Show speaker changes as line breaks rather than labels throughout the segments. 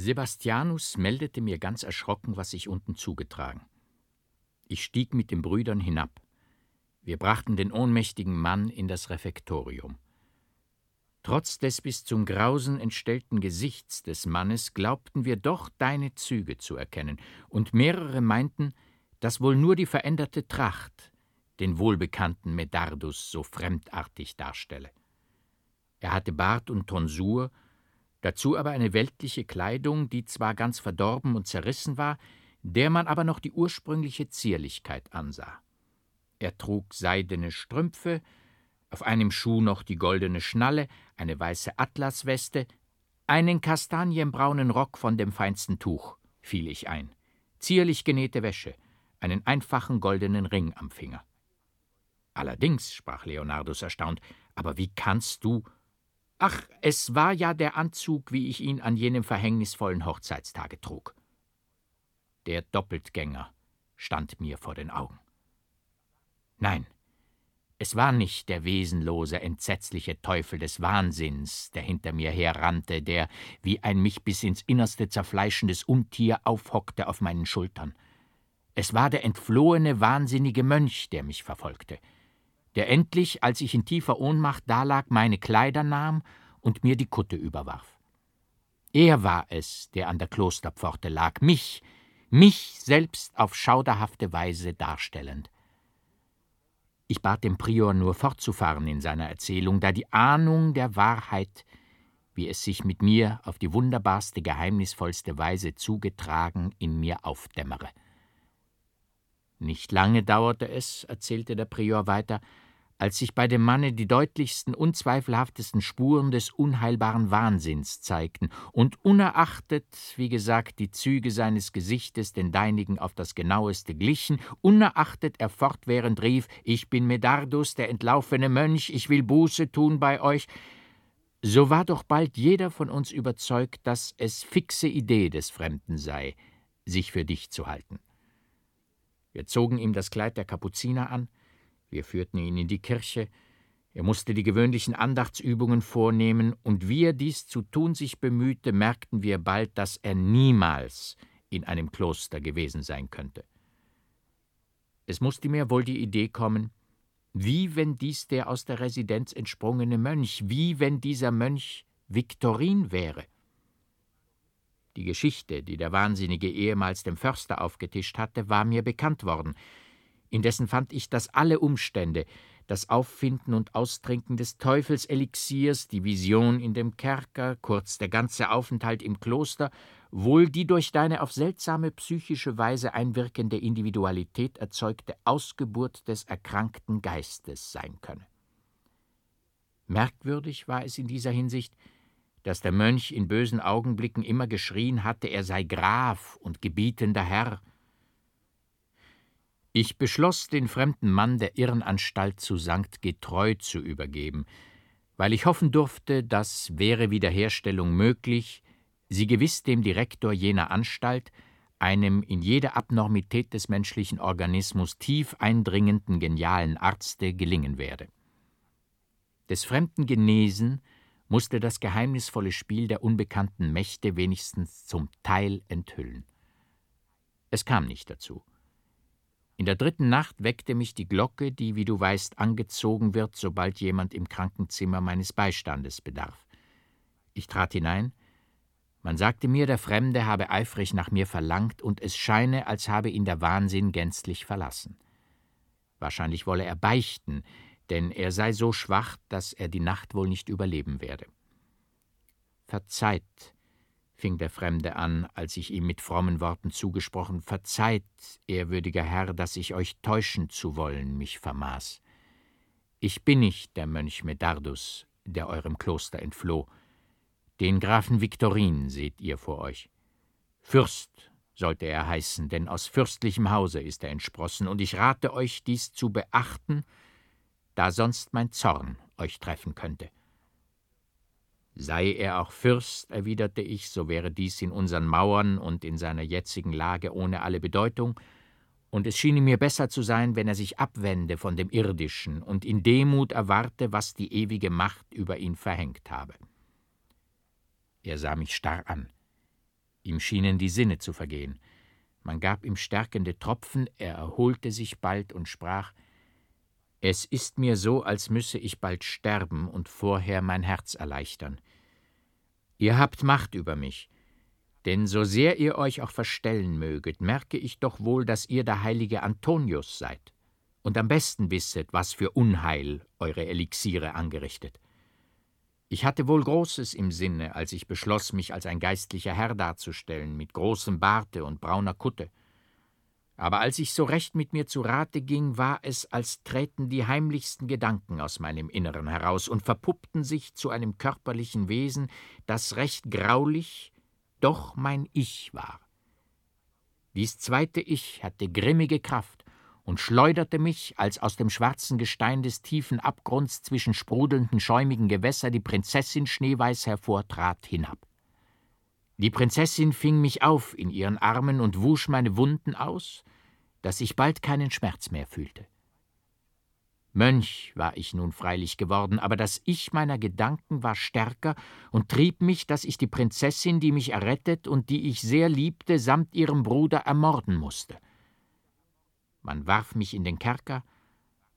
Sebastianus meldete mir ganz erschrocken, was sich unten zugetragen. Ich stieg mit den Brüdern hinab. Wir brachten den ohnmächtigen Mann in das Refektorium. Trotz des bis zum Grausen entstellten Gesichts des Mannes glaubten wir doch deine Züge zu erkennen, und mehrere meinten, dass wohl nur die veränderte Tracht den wohlbekannten Medardus so fremdartig darstelle. Er hatte Bart und Tonsur, dazu aber eine weltliche Kleidung, die zwar ganz verdorben und zerrissen war, der man aber noch die ursprüngliche Zierlichkeit ansah. Er trug seidene Strümpfe, auf einem Schuh noch die goldene Schnalle, eine weiße Atlasweste, einen kastanienbraunen Rock von dem feinsten Tuch, fiel ich ein, zierlich genähte Wäsche, einen einfachen goldenen Ring am Finger. Allerdings, sprach Leonardus erstaunt, aber wie kannst du Ach, es war ja der Anzug, wie ich ihn an jenem verhängnisvollen Hochzeitstage trug. Der Doppeltgänger stand mir vor den Augen. Nein, es war nicht der wesenlose, entsetzliche Teufel des Wahnsinns, der hinter mir herrannte, der wie ein mich bis ins Innerste zerfleischendes Untier aufhockte auf meinen Schultern. Es war der entflohene, wahnsinnige Mönch, der mich verfolgte der endlich, als ich in tiefer Ohnmacht dalag, meine Kleider nahm und mir die Kutte überwarf. Er war es, der an der Klosterpforte lag, mich, mich selbst auf schauderhafte Weise darstellend. Ich bat den Prior nur fortzufahren in seiner Erzählung, da die Ahnung der Wahrheit, wie es sich mit mir auf die wunderbarste, geheimnisvollste Weise zugetragen, in mir aufdämmere. Nicht lange dauerte es, erzählte der Prior weiter, als sich bei dem Manne die deutlichsten, unzweifelhaftesten Spuren des unheilbaren Wahnsinns zeigten, und unerachtet, wie gesagt, die Züge seines Gesichtes den deinigen auf das genaueste glichen, unerachtet er fortwährend rief, ich bin Medardus, der entlaufene Mönch, ich will Buße tun bei euch, so war doch bald jeder von uns überzeugt, dass es fixe Idee des Fremden sei, sich für dich zu halten. Wir zogen ihm das Kleid der Kapuziner an, wir führten ihn in die Kirche, er musste die gewöhnlichen Andachtsübungen vornehmen, und wie er dies zu tun sich bemühte, merkten wir bald, dass er niemals in einem Kloster gewesen sein könnte. Es musste mir wohl die Idee kommen, wie wenn dies der aus der Residenz entsprungene Mönch, wie wenn dieser Mönch Viktorin wäre. Die Geschichte, die der Wahnsinnige ehemals dem Förster aufgetischt hatte, war mir bekannt worden. Indessen fand ich, dass alle Umstände, das Auffinden und Austrinken des Teufelselixiers, die Vision in dem Kerker, kurz der ganze Aufenthalt im Kloster, wohl die durch deine auf seltsame psychische Weise einwirkende Individualität erzeugte Ausgeburt des erkrankten Geistes sein könne. Merkwürdig war es in dieser Hinsicht, dass der Mönch in bösen Augenblicken immer geschrien hatte, er sei Graf und gebietender Herr. Ich beschloss, den fremden Mann der Irrenanstalt zu Sankt Getreu zu übergeben, weil ich hoffen durfte, dass, wäre Wiederherstellung möglich, sie gewiss dem Direktor jener Anstalt, einem in jede Abnormität des menschlichen Organismus tief eindringenden genialen Arzte gelingen werde. Des Fremden genesen musste das geheimnisvolle Spiel der unbekannten Mächte wenigstens zum Teil enthüllen. Es kam nicht dazu. In der dritten Nacht weckte mich die Glocke, die, wie du weißt, angezogen wird, sobald jemand im Krankenzimmer meines Beistandes bedarf. Ich trat hinein. Man sagte mir, der Fremde habe eifrig nach mir verlangt, und es scheine, als habe ihn der Wahnsinn gänzlich verlassen. Wahrscheinlich wolle er beichten, denn er sei so schwach, dass er die Nacht wohl nicht überleben werde. Verzeiht, fing der Fremde an, als ich ihm mit frommen Worten zugesprochen, verzeiht, ehrwürdiger Herr, dass ich euch täuschen zu wollen mich vermaß. Ich bin nicht der Mönch Medardus, der eurem Kloster entfloh. Den Grafen Viktorin seht ihr vor euch. Fürst sollte er heißen, denn aus fürstlichem Hause ist er entsprossen, und ich rate euch, dies zu beachten da sonst mein Zorn euch treffen könnte. Sei er auch Fürst, erwiderte ich, so wäre dies in unseren Mauern und in seiner jetzigen Lage ohne alle Bedeutung, und es schiene mir besser zu sein, wenn er sich abwende von dem Irdischen und in Demut erwarte, was die ewige Macht über ihn verhängt habe. Er sah mich starr an. Ihm schienen die Sinne zu vergehen. Man gab ihm stärkende Tropfen, er erholte sich bald und sprach Es ist mir so, als müsse ich bald sterben und vorher mein Herz erleichtern. Ihr habt Macht über mich, denn so sehr ihr euch auch verstellen möget, merke ich doch wohl, dass ihr der heilige Antonius seid und am besten wisset, was für Unheil eure Elixiere angerichtet. Ich hatte wohl Großes im Sinne, als ich beschloss, mich als ein geistlicher Herr darzustellen, mit großem Barte und brauner Kutte. Aber als ich so recht mit mir zu Rate ging, war es, als träten die heimlichsten Gedanken aus meinem Inneren heraus und verpuppten sich zu einem körperlichen Wesen, das recht graulich, doch mein Ich war. Dies zweite Ich hatte grimmige Kraft, und schleuderte mich, als aus dem schwarzen Gestein des tiefen Abgrunds zwischen sprudelnden, schäumigen Gewässer die Prinzessin schneeweiß hervortrat, hinab. Die Prinzessin fing mich auf in ihren Armen und wusch meine Wunden aus, dass ich bald keinen Schmerz mehr fühlte. Mönch war ich nun freilich geworden, aber das Ich meiner Gedanken war stärker und trieb mich, dass ich die Prinzessin, die mich errettet und die ich sehr liebte, samt ihrem Bruder ermorden musste. Man warf mich in den Kerker,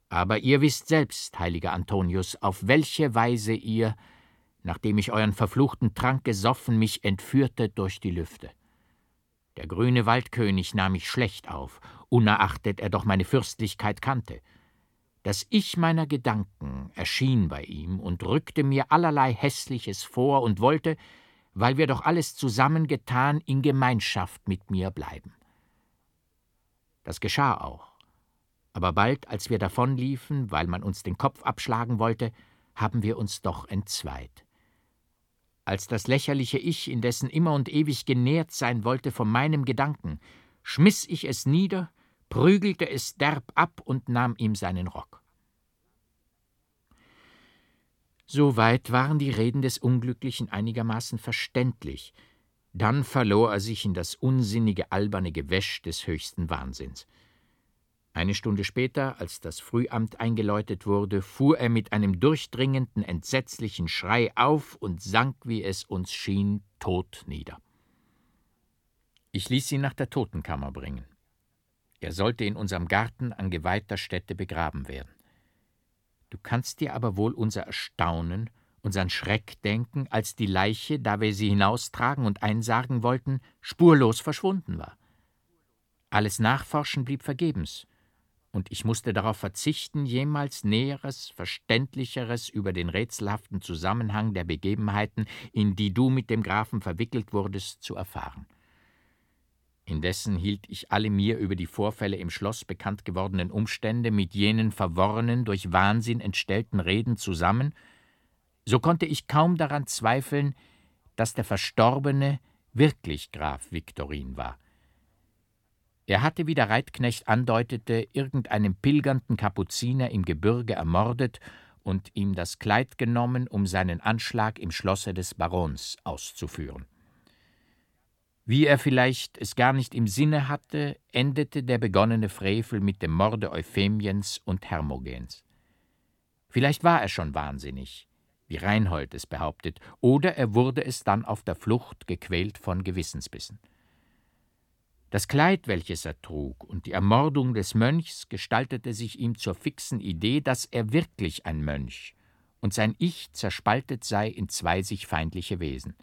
aber ihr wisst selbst, heiliger Antonius, auf welche Weise ihr, nachdem ich euren verfluchten Trank gesoffen, mich entführte durch die Lüfte. Der grüne Waldkönig nahm mich schlecht auf, unerachtet er doch meine Fürstlichkeit kannte. Das Ich meiner Gedanken erschien bei ihm und rückte mir allerlei Hässliches vor und wollte, weil wir doch alles zusammengetan, in Gemeinschaft mit mir bleiben. Das geschah auch. Aber bald, als wir davonliefen, weil man uns den Kopf abschlagen wollte, haben wir uns doch entzweit. Als das lächerliche Ich, indessen immer und ewig genährt sein wollte von meinem Gedanken, schmiss ich es nieder, prügelte es derb ab und nahm ihm seinen Rock. Soweit waren die Reden des Unglücklichen einigermaßen verständlich, dann verlor er sich in das unsinnige, alberne Gewäsch des höchsten Wahnsinns. Eine Stunde später, als das Frühamt eingeläutet wurde, fuhr er mit einem durchdringenden, entsetzlichen Schrei auf und sank, wie es uns schien, tot nieder. Ich ließ ihn nach der Totenkammer bringen. Er sollte in unserem Garten an geweihter Stätte begraben werden. Du kannst dir aber wohl unser Erstaunen unseren Schreck denken, als die Leiche, da wir sie hinaustragen und einsargen wollten, spurlos verschwunden war. Alles Nachforschen blieb vergebens, und ich musste darauf verzichten, jemals Näheres, Verständlicheres über den rätselhaften Zusammenhang der Begebenheiten, in die du mit dem Grafen verwickelt wurdest, zu erfahren. Indessen hielt ich alle mir über die Vorfälle im Schloss bekannt gewordenen Umstände mit jenen verworrenen, durch Wahnsinn entstellten Reden zusammen so konnte ich kaum daran zweifeln, dass der Verstorbene wirklich Graf Viktorin war. Er hatte, wie der Reitknecht andeutete, irgendeinen pilgernden Kapuziner im Gebirge ermordet und ihm das Kleid genommen, um seinen Anschlag im Schlosse des Barons auszuführen. Wie er vielleicht es gar nicht im Sinne hatte, endete der begonnene Frevel mit dem Morde Euphemiens und Hermogens. Vielleicht war er schon wahnsinnig, wie Reinhold es behauptet, oder er wurde es dann auf der Flucht gequält von Gewissensbissen. Das Kleid, welches er trug, und die Ermordung des Mönchs gestaltete sich ihm zur fixen Idee, dass er wirklich ein Mönch und sein Ich zerspaltet sei in zwei sich feindliche Wesen.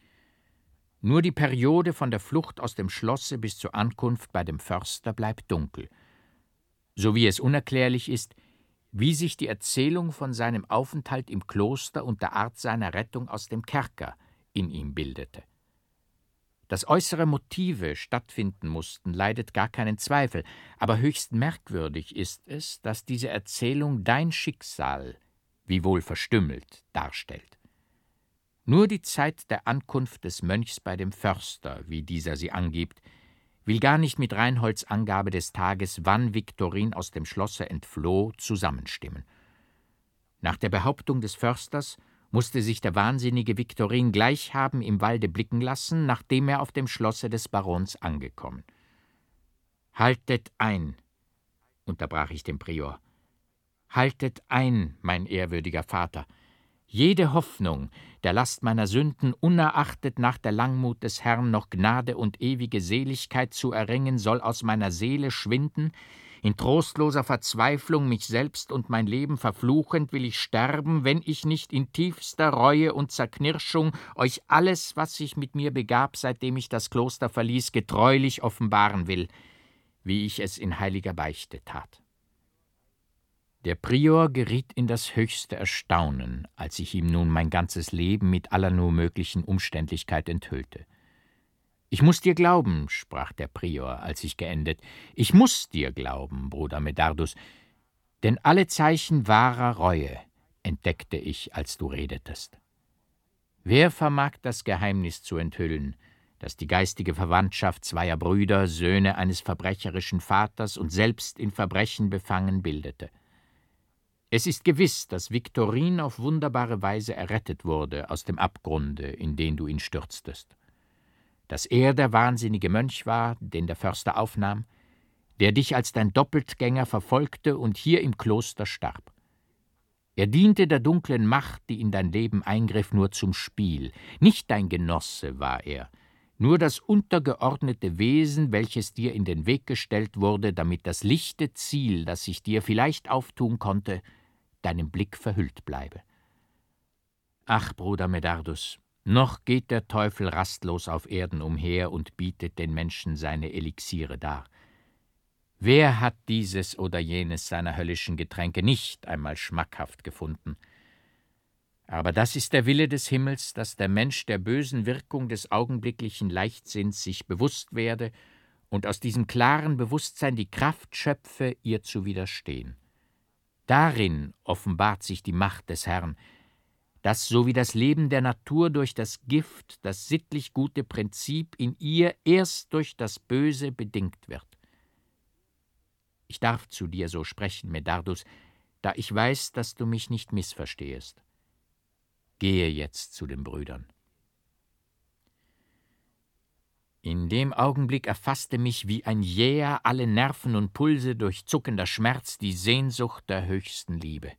Nur die Periode von der Flucht aus dem Schlosse bis zur Ankunft bei dem Förster bleibt dunkel. So wie es unerklärlich ist, wie sich die Erzählung von seinem Aufenthalt im Kloster und der Art seiner Rettung aus dem Kerker in ihm bildete. Dass äußere Motive stattfinden mussten, leidet gar keinen Zweifel, aber höchst merkwürdig ist es, dass diese Erzählung dein Schicksal, wiewohl verstümmelt, darstellt. Nur die Zeit der Ankunft des Mönchs bei dem Förster, wie dieser sie angibt, will gar nicht mit Reinholds Angabe des Tages, wann Viktorin aus dem Schlosse entfloh, zusammenstimmen. Nach der Behauptung des Försters musste sich der wahnsinnige Viktorin gleich haben im Walde blicken lassen, nachdem er auf dem Schlosse des Barons angekommen. Haltet ein, unterbrach ich den Prior. Haltet ein, mein ehrwürdiger Vater. Jede Hoffnung, der Last meiner Sünden unerachtet nach der Langmut des Herrn noch Gnade und ewige Seligkeit zu erringen, soll aus meiner Seele schwinden, in trostloser Verzweiflung mich selbst und mein Leben verfluchend will ich sterben, wenn ich nicht in tiefster Reue und Zerknirschung euch alles, was sich mit mir begab, seitdem ich das Kloster verließ, getreulich offenbaren will, wie ich es in heiliger Beichte tat. Der Prior geriet in das höchste Erstaunen, als ich ihm nun mein ganzes Leben mit aller nur möglichen Umständlichkeit enthüllte. Ich muss dir glauben, sprach der Prior, als ich geendet, ich muss dir glauben, Bruder Medardus, denn alle Zeichen wahrer Reue entdeckte ich, als du redetest. Wer vermag das Geheimnis zu enthüllen, das die geistige Verwandtschaft zweier Brüder, Söhne eines verbrecherischen Vaters und selbst in Verbrechen befangen bildete? Es ist gewiss, dass Viktorin auf wunderbare Weise errettet wurde aus dem Abgrunde, in den du ihn stürztest dass er der wahnsinnige Mönch war, den der Förster aufnahm, der dich als dein Doppeltgänger verfolgte und hier im Kloster starb. Er diente der dunklen Macht, die in dein Leben eingriff, nur zum Spiel. Nicht dein Genosse war er, nur das untergeordnete Wesen, welches dir in den Weg gestellt wurde, damit das lichte Ziel, das sich dir vielleicht auftun konnte, deinem Blick verhüllt bleibe. Ach, Bruder Medardus, noch geht der Teufel rastlos auf Erden umher und bietet den Menschen seine Elixiere dar. Wer hat dieses oder jenes seiner höllischen Getränke nicht einmal schmackhaft gefunden? Aber das ist der Wille des Himmels, dass der Mensch der bösen Wirkung des augenblicklichen Leichtsinns sich bewusst werde und aus diesem klaren Bewusstsein die Kraft schöpfe, ihr zu widerstehen. Darin offenbart sich die Macht des Herrn, dass so wie das Leben der Natur durch das Gift, das sittlich gute Prinzip in ihr erst durch das Böse bedingt wird. Ich darf zu dir so sprechen, Medardus, da ich weiß, dass du mich nicht missverstehest. Gehe jetzt zu den Brüdern. In dem Augenblick erfasste mich wie ein jäher, alle Nerven und Pulse durchzuckender Schmerz die Sehnsucht der höchsten Liebe.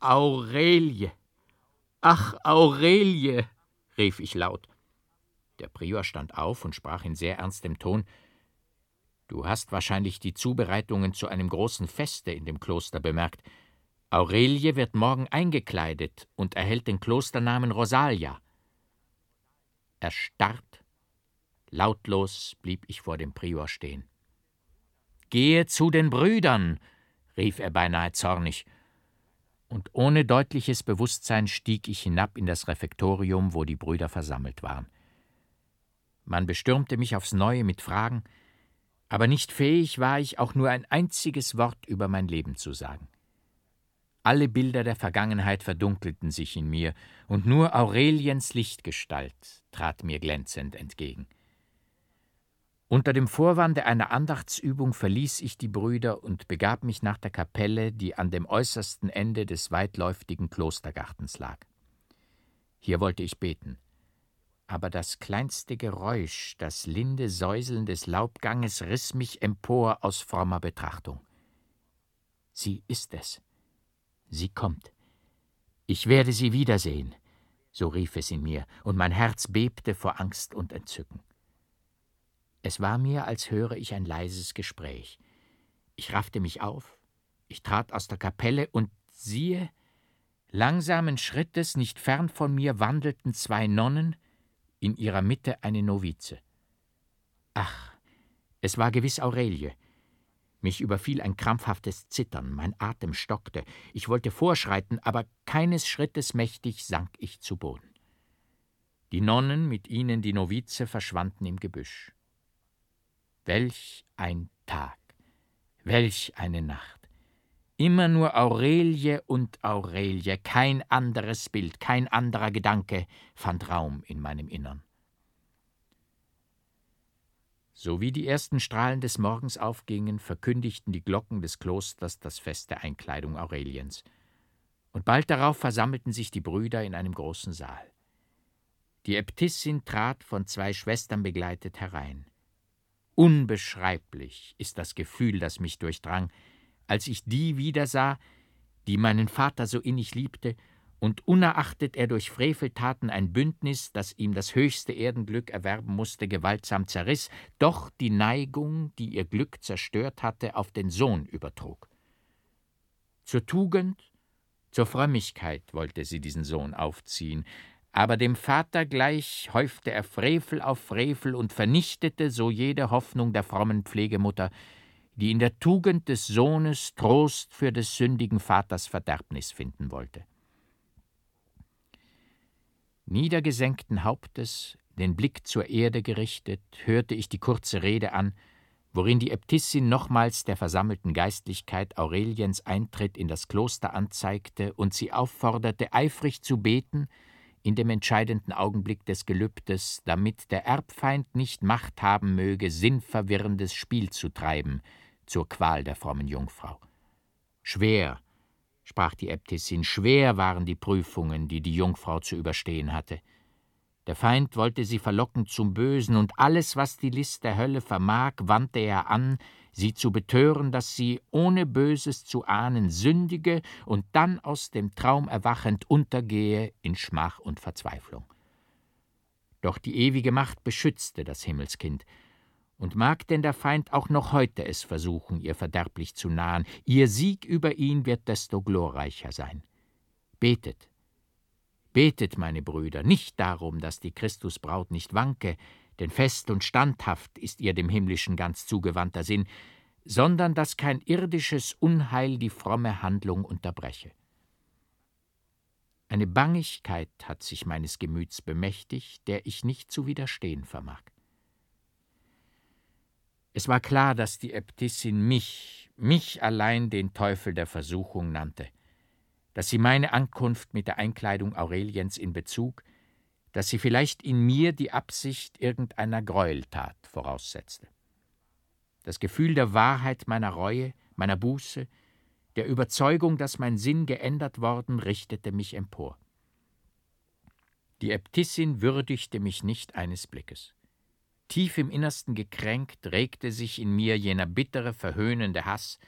Aurelie! Ach, Aurelie, rief ich laut. Der Prior stand auf und sprach in sehr ernstem Ton Du hast wahrscheinlich die Zubereitungen zu einem großen Feste in dem Kloster bemerkt. Aurelie wird morgen eingekleidet und erhält den Klosternamen Rosalia. Erstarrt, lautlos blieb ich vor dem Prior stehen. Gehe zu den Brüdern, rief er beinahe zornig und ohne deutliches Bewusstsein stieg ich hinab in das Refektorium, wo die Brüder versammelt waren. Man bestürmte mich aufs neue mit Fragen, aber nicht fähig war ich auch nur ein einziges Wort über mein Leben zu sagen. Alle Bilder der Vergangenheit verdunkelten sich in mir, und nur Aureliens Lichtgestalt trat mir glänzend entgegen. Unter dem Vorwande einer Andachtsübung verließ ich die Brüder und begab mich nach der Kapelle, die an dem äußersten Ende des weitläuftigen Klostergartens lag. Hier wollte ich beten. Aber das kleinste Geräusch, das linde Säuseln des Laubganges riss mich empor aus frommer Betrachtung. Sie ist es. Sie kommt. Ich werde sie wiedersehen, so rief es in mir, und mein Herz bebte vor Angst und Entzücken. Es war mir, als höre ich ein leises Gespräch. Ich raffte mich auf, ich trat aus der Kapelle und siehe, langsamen Schrittes nicht fern von mir wandelten zwei Nonnen, in ihrer Mitte eine Novize. Ach, es war gewiss Aurelie. Mich überfiel ein krampfhaftes Zittern, mein Atem stockte, ich wollte vorschreiten, aber keines Schrittes mächtig sank ich zu Boden. Die Nonnen, mit ihnen die Novize, verschwanden im Gebüsch. Welch ein Tag, welch eine Nacht. Immer nur Aurelie und Aurelie, kein anderes Bild, kein anderer Gedanke fand Raum in meinem Innern. So wie die ersten Strahlen des Morgens aufgingen, verkündigten die Glocken des Klosters das Fest der Einkleidung Aureliens. Und bald darauf versammelten sich die Brüder in einem großen Saal. Die Äbtissin trat von zwei Schwestern begleitet herein. Unbeschreiblich ist das Gefühl, das mich durchdrang, als ich die wiedersah, die meinen Vater so innig liebte und unerachtet er durch Freveltaten ein Bündnis, das ihm das höchste Erdenglück erwerben musste, gewaltsam zerriss, doch die Neigung, die ihr Glück zerstört hatte, auf den Sohn übertrug. Zur Tugend, zur Frömmigkeit wollte sie diesen Sohn aufziehen, aber dem Vater gleich häufte er Frevel auf Frevel und vernichtete so jede Hoffnung der frommen Pflegemutter, die in der Tugend des Sohnes Trost für des sündigen Vaters Verderbnis finden wollte. Niedergesenkten Hauptes, den Blick zur Erde gerichtet, hörte ich die kurze Rede an, worin die Äbtissin nochmals der versammelten Geistlichkeit Aureliens Eintritt in das Kloster anzeigte und sie aufforderte, eifrig zu beten, in dem entscheidenden Augenblick des Gelübdes, damit der Erbfeind nicht Macht haben möge, sinnverwirrendes Spiel zu treiben zur Qual der frommen Jungfrau. Schwer sprach die Äbtissin, schwer waren die Prüfungen, die die Jungfrau zu überstehen hatte. Der Feind wollte sie verlocken zum Bösen, und alles, was die List der Hölle vermag, wandte er an, sie zu betören, dass sie, ohne Böses zu ahnen, sündige und dann aus dem Traum erwachend untergehe in Schmach und Verzweiflung. Doch die ewige Macht beschützte das Himmelskind, und mag denn der Feind auch noch heute es versuchen, ihr verderblich zu nahen, ihr Sieg über ihn wird desto glorreicher sein. Betet, betet, meine Brüder, nicht darum, dass die Christusbraut nicht wanke, denn fest und standhaft ist ihr dem Himmlischen ganz zugewandter Sinn, sondern dass kein irdisches Unheil die fromme Handlung unterbreche. Eine Bangigkeit hat sich meines Gemüts bemächtigt, der ich nicht zu widerstehen vermag. Es war klar, dass die Äbtissin mich, mich allein den Teufel der Versuchung nannte, dass sie meine Ankunft mit der Einkleidung Aureliens in Bezug, dass sie vielleicht in mir die Absicht irgendeiner Gräueltat voraussetzte. Das Gefühl der Wahrheit meiner Reue, meiner Buße, der Überzeugung, dass mein Sinn geändert worden, richtete mich empor. Die Äbtissin würdigte mich nicht eines Blickes. Tief im Innersten gekränkt regte sich in mir jener bittere, verhöhnende Hass,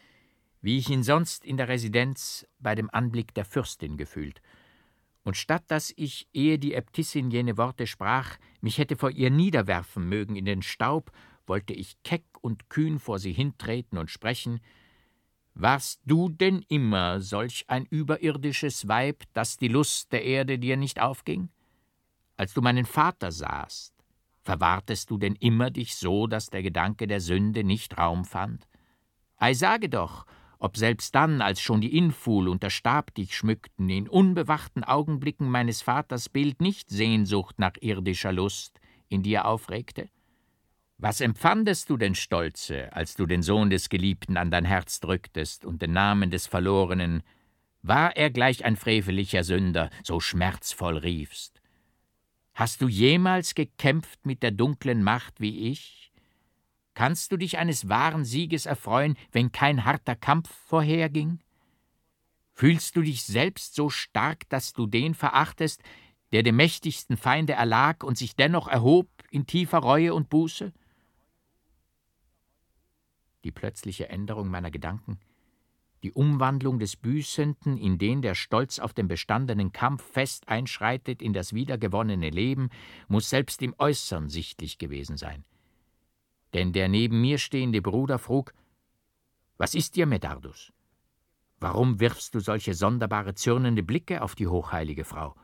wie ich ihn sonst in der Residenz bei dem Anblick der Fürstin gefühlt. Und statt dass ich, ehe die Äbtissin jene Worte sprach, mich hätte vor ihr niederwerfen mögen in den Staub, wollte ich keck und kühn vor sie hintreten und sprechen, warst du denn immer solch ein überirdisches Weib, dass die Lust der Erde dir nicht aufging? Als du meinen Vater sahst, Verwahrtest du denn immer dich so, dass der Gedanke der Sünde nicht Raum fand? Ei, sage doch, ob selbst dann, als schon die Inful und der Stab dich schmückten, in unbewachten Augenblicken meines Vaters Bild nicht Sehnsucht nach irdischer Lust in dir aufregte? Was empfandest du denn, Stolze, als du den Sohn des Geliebten an dein Herz drücktest und den Namen des Verlorenen, war er gleich ein frevelicher Sünder, so schmerzvoll riefst? Hast du jemals gekämpft mit der dunklen Macht wie ich? Kannst du dich eines wahren Sieges erfreuen, wenn kein harter Kampf vorherging? Fühlst du dich selbst so stark, dass du den verachtest, der dem mächtigsten Feinde erlag und sich dennoch erhob in tiefer Reue und Buße? Die plötzliche Änderung meiner Gedanken die Umwandlung des Büßenden, in den der Stolz auf den bestandenen Kampf fest einschreitet in das wiedergewonnene Leben, muss selbst im Äußern sichtlich gewesen sein. Denn der neben mir stehende Bruder frug: Was ist dir, Medardus? Warum wirfst du solche sonderbare zürnende Blicke auf die hochheilige Frau?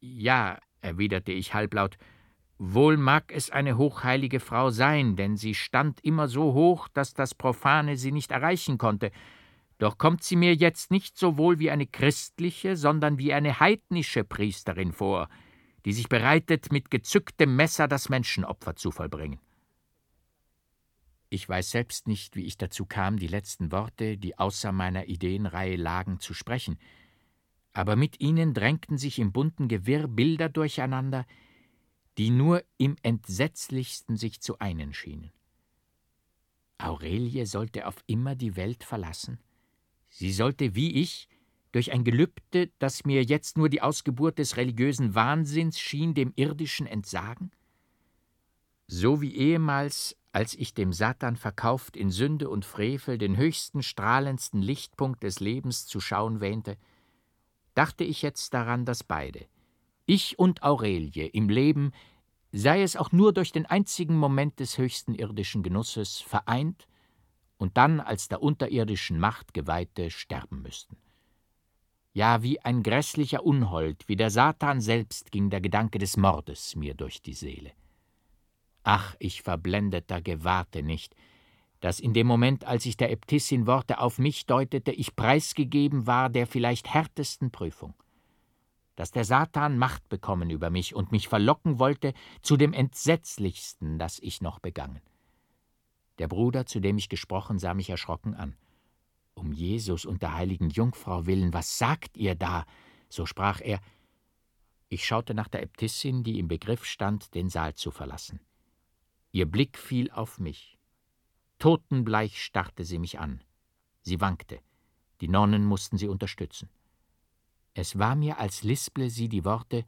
Ja, erwiderte ich halblaut, Wohl mag es eine hochheilige Frau sein, denn sie stand immer so hoch, dass das Profane sie nicht erreichen konnte. Doch kommt sie mir jetzt nicht sowohl wie eine christliche, sondern wie eine heidnische Priesterin vor, die sich bereitet, mit gezücktem Messer das Menschenopfer zu vollbringen. Ich weiß selbst nicht, wie ich dazu kam, die letzten Worte, die außer meiner Ideenreihe lagen, zu sprechen, aber mit ihnen drängten sich im bunten Gewirr Bilder durcheinander, die nur im entsetzlichsten sich zu einen schienen. Aurelie sollte auf immer die Welt verlassen? Sie sollte wie ich durch ein Gelübde, das mir jetzt nur die Ausgeburt des religiösen Wahnsinns schien, dem irdischen entsagen? So wie ehemals, als ich dem Satan verkauft in Sünde und Frevel den höchsten, strahlendsten Lichtpunkt des Lebens zu schauen wähnte, dachte ich jetzt daran, dass beide, ich und Aurelie, im Leben, sei es auch nur durch den einzigen Moment des höchsten irdischen Genusses, vereint und dann als der unterirdischen Macht Geweihte sterben müssten. Ja, wie ein grässlicher Unhold, wie der Satan selbst ging der Gedanke des Mordes mir durch die Seele. Ach, ich verblendeter gewahrte nicht, dass in dem Moment, als ich der Äbtissin Worte auf mich deutete, ich preisgegeben war der vielleicht härtesten Prüfung. Dass der Satan Macht bekommen über mich und mich verlocken wollte zu dem Entsetzlichsten, das ich noch begangen. Der Bruder, zu dem ich gesprochen, sah mich erschrocken an. Um Jesus und der heiligen Jungfrau willen, was sagt ihr da? So sprach er. Ich schaute nach der Äbtissin, die im Begriff stand, den Saal zu verlassen. Ihr Blick fiel auf mich. Totenbleich starrte sie mich an. Sie wankte. Die Nonnen mussten sie unterstützen. Es war mir, als lisple sie die Worte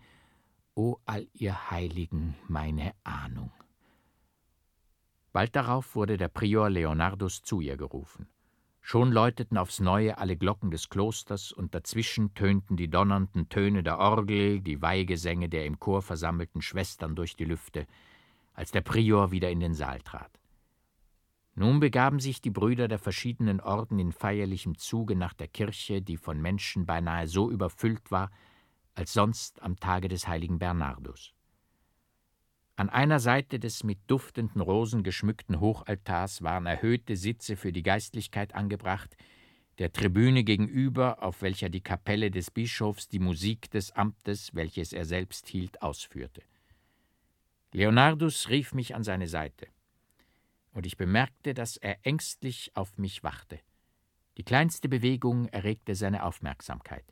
O all ihr Heiligen, meine Ahnung. Bald darauf wurde der Prior Leonardus zu ihr gerufen. Schon läuteten aufs Neue alle Glocken des Klosters, und dazwischen tönten die donnernden Töne der Orgel, die Weihgesänge der im Chor versammelten Schwestern durch die Lüfte, als der Prior wieder in den Saal trat. Nun begaben sich die Brüder der verschiedenen Orden in feierlichem Zuge nach der Kirche, die von Menschen beinahe so überfüllt war, als sonst am Tage des heiligen Bernardus. An einer Seite des mit duftenden Rosen geschmückten Hochaltars waren erhöhte Sitze für die Geistlichkeit angebracht, der Tribüne gegenüber, auf welcher die Kapelle des Bischofs die Musik des Amtes, welches er selbst hielt, ausführte. Leonardus rief mich an seine Seite und ich bemerkte, dass er ängstlich auf mich wachte. Die kleinste Bewegung erregte seine Aufmerksamkeit.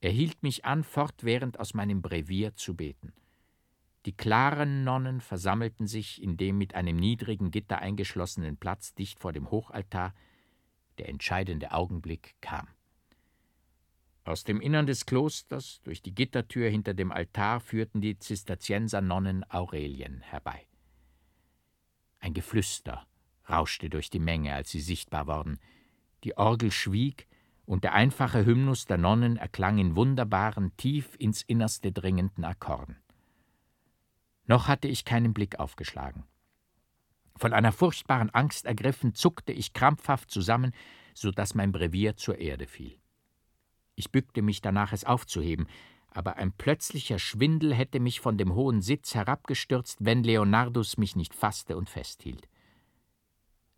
Er hielt mich an, fortwährend aus meinem Brevier zu beten. Die klaren Nonnen versammelten sich in dem mit einem niedrigen Gitter eingeschlossenen Platz dicht vor dem Hochaltar. Der entscheidende Augenblick kam. Aus dem Innern des Klosters, durch die Gittertür hinter dem Altar, führten die Zisterziensernonnen Aurelien herbei. Ein Geflüster rauschte durch die Menge, als sie sichtbar wurden. Die Orgel schwieg, und der einfache Hymnus der Nonnen erklang in wunderbaren, tief ins Innerste dringenden Akkorden. Noch hatte ich keinen Blick aufgeschlagen. Von einer furchtbaren Angst ergriffen, zuckte ich krampfhaft zusammen, so dass mein Brevier zur Erde fiel. Ich bückte mich danach, es aufzuheben, aber ein plötzlicher Schwindel hätte mich von dem hohen Sitz herabgestürzt, wenn Leonardus mich nicht fasste und festhielt.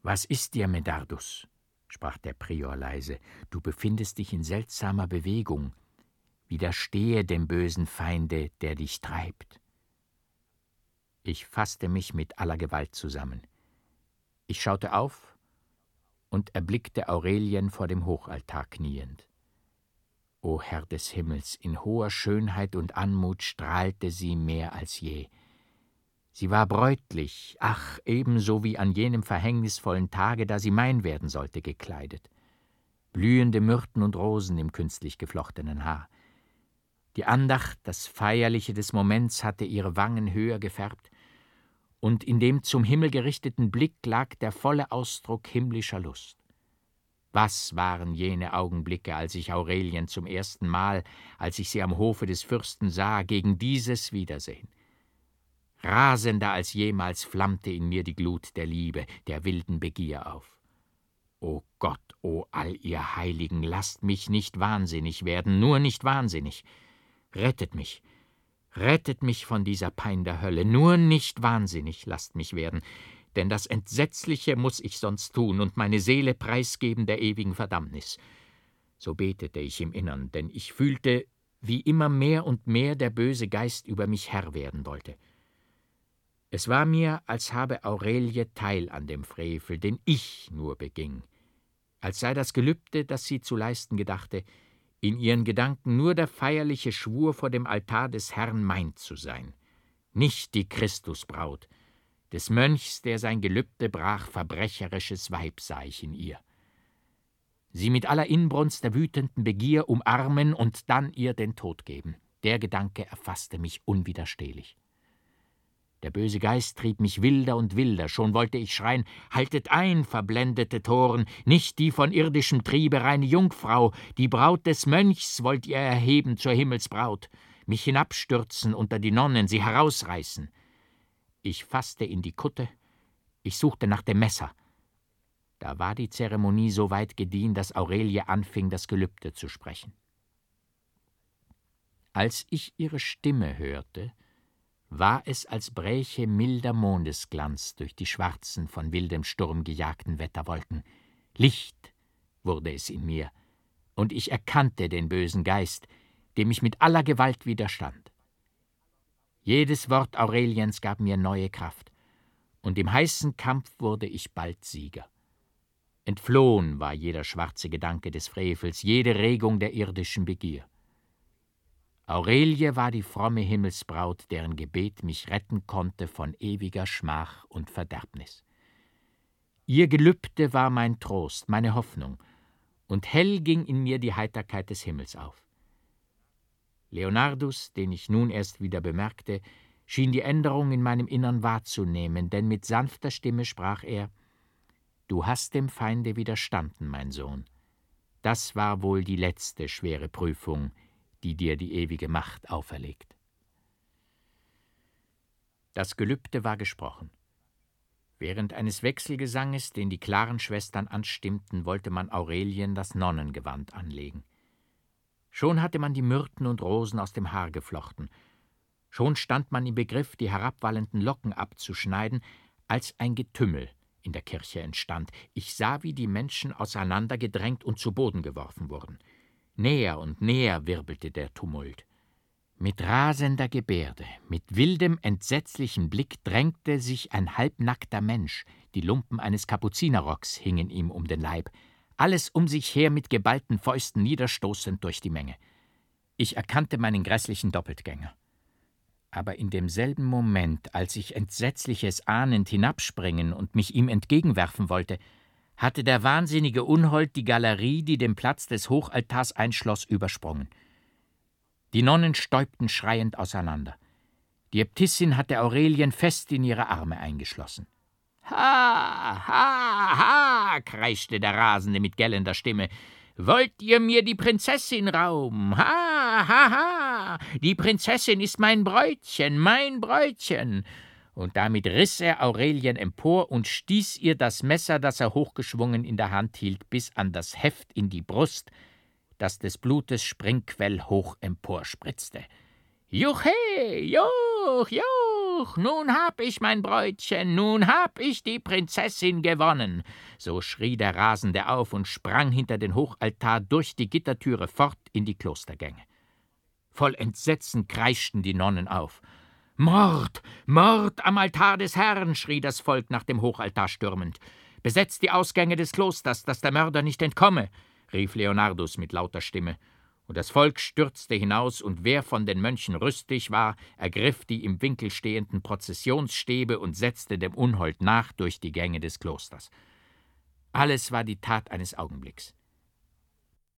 Was ist dir, Medardus? sprach der Prior leise. Du befindest dich in seltsamer Bewegung. Widerstehe dem bösen Feinde, der dich treibt. Ich fasste mich mit aller Gewalt zusammen. Ich schaute auf und erblickte Aurelien vor dem Hochaltar kniend. O Herr des Himmels, in hoher Schönheit und Anmut strahlte sie mehr als je. Sie war bräutlich, ach, ebenso wie an jenem verhängnisvollen Tage, da sie mein werden sollte, gekleidet. Blühende Myrten und Rosen im künstlich geflochtenen Haar. Die Andacht, das Feierliche des Moments hatte ihre Wangen höher gefärbt, und in dem zum Himmel gerichteten Blick lag der volle Ausdruck himmlischer Lust. Was waren jene Augenblicke, als ich Aurelien zum ersten Mal, als ich sie am Hofe des Fürsten sah, gegen dieses Wiedersehen? Rasender als jemals flammte in mir die Glut der Liebe, der wilden Begier auf. O Gott, o all ihr Heiligen, lasst mich nicht wahnsinnig werden, nur nicht wahnsinnig. Rettet mich, rettet mich von dieser Pein der Hölle, nur nicht wahnsinnig lasst mich werden, denn das Entsetzliche muss ich sonst tun und meine Seele preisgeben der ewigen Verdammnis. So betete ich im Innern, denn ich fühlte, wie immer mehr und mehr der böse Geist über mich Herr werden wollte. Es war mir, als habe Aurelie Teil an dem Frevel, den ich nur beging, als sei das Gelübde, das sie zu leisten gedachte, in ihren Gedanken nur der feierliche Schwur vor dem Altar des Herrn mein zu sein, nicht die Christusbraut, des Mönchs, der sein Gelübde brach, verbrecherisches Weib sah ich in ihr. Sie mit aller Inbrunst der wütenden Begier umarmen und dann ihr den Tod geben. Der Gedanke erfasste mich unwiderstehlich. Der böse Geist trieb mich wilder und wilder, schon wollte ich schreien, haltet ein, verblendete Toren, nicht die von irdischem Triebe reine Jungfrau, die Braut des Mönchs wollt ihr erheben zur Himmelsbraut, mich hinabstürzen unter die Nonnen, sie herausreißen. Ich fasste in die Kutte, ich suchte nach dem Messer. Da war die Zeremonie so weit gediehen, dass Aurelie anfing, das Gelübde zu sprechen. Als ich ihre Stimme hörte, war es, als bräche milder Mondesglanz durch die schwarzen, von wildem Sturm gejagten Wetterwolken. Licht wurde es in mir, und ich erkannte den bösen Geist, dem ich mit aller Gewalt widerstand. Jedes Wort Aureliens gab mir neue Kraft, und im heißen Kampf wurde ich bald Sieger. Entflohen war jeder schwarze Gedanke des Frevels, jede Regung der irdischen Begier. Aurelie war die fromme Himmelsbraut, deren Gebet mich retten konnte von ewiger Schmach und Verderbnis. Ihr Gelübde war mein Trost, meine Hoffnung, und hell ging in mir die Heiterkeit des Himmels auf. Leonardus, den ich nun erst wieder bemerkte, schien die Änderung in meinem Innern wahrzunehmen, denn mit sanfter Stimme sprach er Du hast dem Feinde widerstanden, mein Sohn. Das war wohl die letzte schwere Prüfung, die dir die ewige Macht auferlegt. Das Gelübde war gesprochen. Während eines Wechselgesanges, den die klaren Schwestern anstimmten, wollte man Aurelien das Nonnengewand anlegen. Schon hatte man die Myrten und Rosen aus dem Haar geflochten. Schon stand man im Begriff, die herabwallenden Locken abzuschneiden, als ein Getümmel in der Kirche entstand. Ich sah, wie die Menschen auseinandergedrängt und zu Boden geworfen wurden. Näher und näher wirbelte der Tumult. Mit rasender Gebärde, mit wildem, entsetzlichem Blick drängte sich ein halbnackter Mensch, die Lumpen eines Kapuzinerrocks hingen ihm um den Leib, alles um sich her mit geballten Fäusten niederstoßend durch die Menge. Ich erkannte meinen grässlichen Doppeltgänger. Aber in demselben Moment, als ich Entsetzliches ahnend hinabspringen und mich ihm entgegenwerfen wollte, hatte der wahnsinnige Unhold die Galerie, die den Platz des Hochaltars einschloss, übersprungen. Die Nonnen stäubten schreiend auseinander. Die Äbtissin hatte Aurelien fest in ihre Arme eingeschlossen. Ha, ha, ha, kreischte der Rasende mit gellender Stimme. Wollt ihr mir die Prinzessin rauben? Ha, ha, ha! Die Prinzessin ist mein Bräutchen, mein Bräutchen! Und damit riß er Aurelien empor und stieß ihr das Messer, das er hochgeschwungen in der Hand hielt, bis an das Heft in die Brust, das des Blutes Springquell hoch emporspritzte. Juche, juch, juch, nun hab ich mein Bräutchen, nun hab ich die Prinzessin gewonnen. So schrie der Rasende auf und sprang hinter den Hochaltar durch die Gittertüre fort in die Klostergänge. Voll Entsetzen kreischten die Nonnen auf. Mord, Mord am Altar des Herrn, schrie das Volk nach dem Hochaltar stürmend. Besetzt die Ausgänge des Klosters, dass der Mörder nicht entkomme, rief Leonardus mit lauter Stimme. Und das Volk stürzte hinaus, und wer von den Mönchen rüstig war, ergriff die im Winkel stehenden Prozessionsstäbe und setzte dem Unhold nach durch die Gänge des Klosters. Alles war die Tat eines Augenblicks.